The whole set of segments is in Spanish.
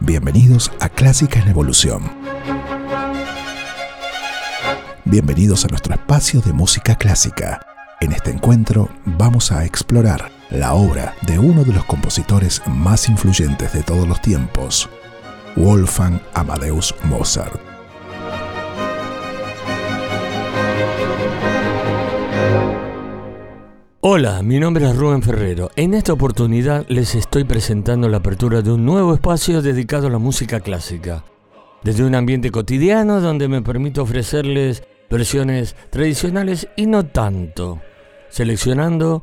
Bienvenidos a Clásica en Evolución. Bienvenidos a nuestro espacio de música clásica. En este encuentro vamos a explorar la obra de uno de los compositores más influyentes de todos los tiempos, Wolfgang Amadeus Mozart. Hola, mi nombre es Rubén Ferrero. En esta oportunidad les estoy presentando la apertura de un nuevo espacio dedicado a la música clásica. Desde un ambiente cotidiano donde me permito ofrecerles versiones tradicionales y no tanto, seleccionando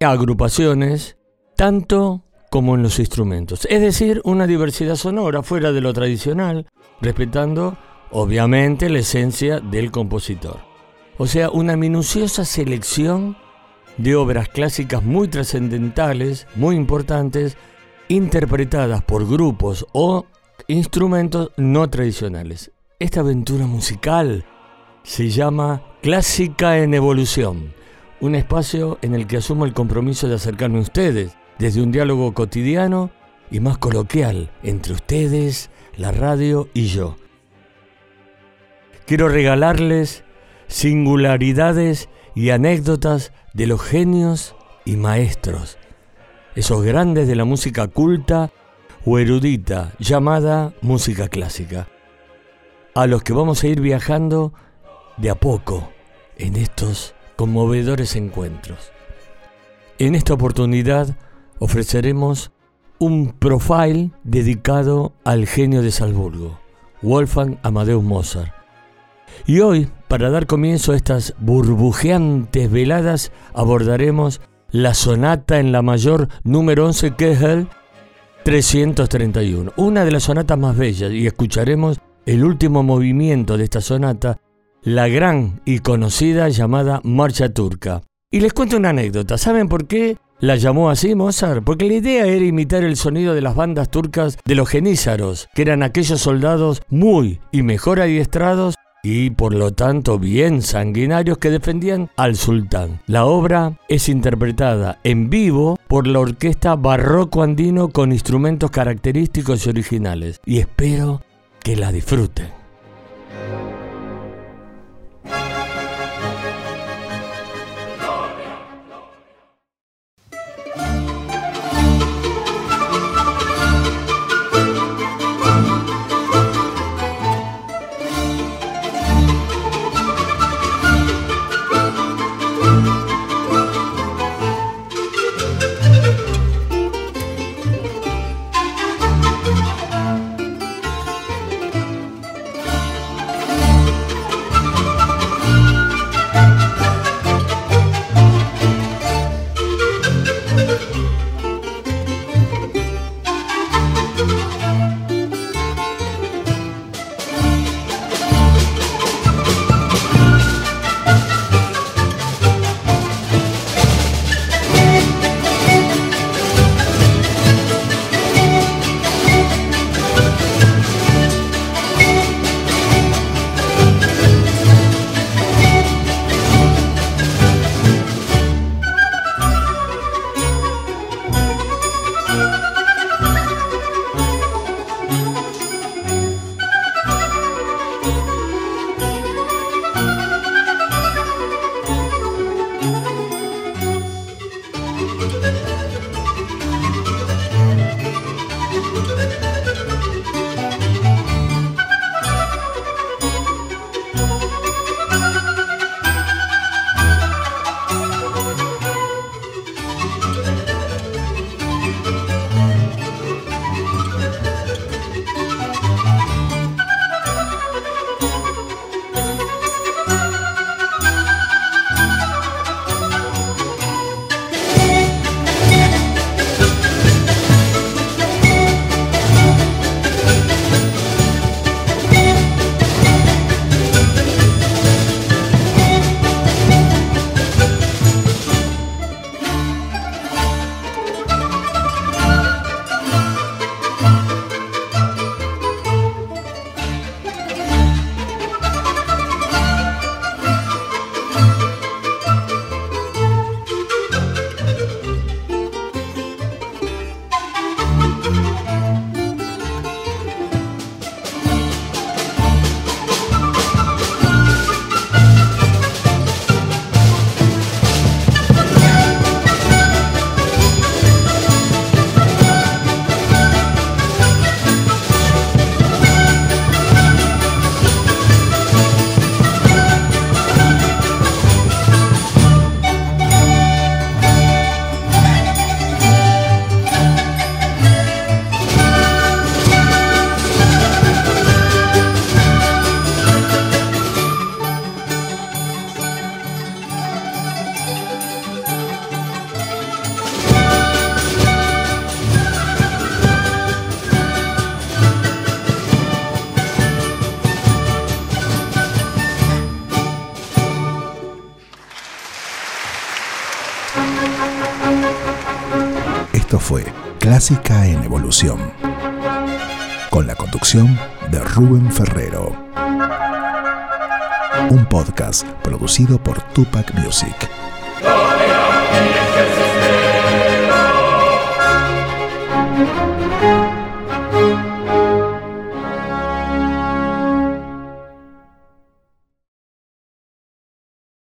agrupaciones tanto como en los instrumentos. Es decir, una diversidad sonora fuera de lo tradicional, respetando obviamente la esencia del compositor. O sea, una minuciosa selección de obras clásicas muy trascendentales, muy importantes, interpretadas por grupos o instrumentos no tradicionales. Esta aventura musical se llama Clásica en Evolución, un espacio en el que asumo el compromiso de acercarme a ustedes desde un diálogo cotidiano y más coloquial entre ustedes, la radio y yo. Quiero regalarles singularidades y anécdotas de los genios y maestros, esos grandes de la música culta o erudita llamada música clásica, a los que vamos a ir viajando de a poco en estos conmovedores encuentros. En esta oportunidad ofreceremos un profile dedicado al genio de Salzburgo, Wolfgang Amadeus Mozart, y hoy, para dar comienzo a estas burbujeantes veladas, abordaremos la sonata en la mayor número 11 que es el 331, una de las sonatas más bellas, y escucharemos el último movimiento de esta sonata, la gran y conocida llamada Marcha Turca. Y les cuento una anécdota, ¿saben por qué la llamó así Mozart? Porque la idea era imitar el sonido de las bandas turcas de los genízaros, que eran aquellos soldados muy y mejor adiestrados y por lo tanto bien sanguinarios que defendían al sultán. La obra es interpretada en vivo por la orquesta barroco andino con instrumentos característicos y originales y espero que la disfruten. Fue Clásica en Evolución, con la conducción de Rubén Ferrero. Un podcast producido por Tupac Music.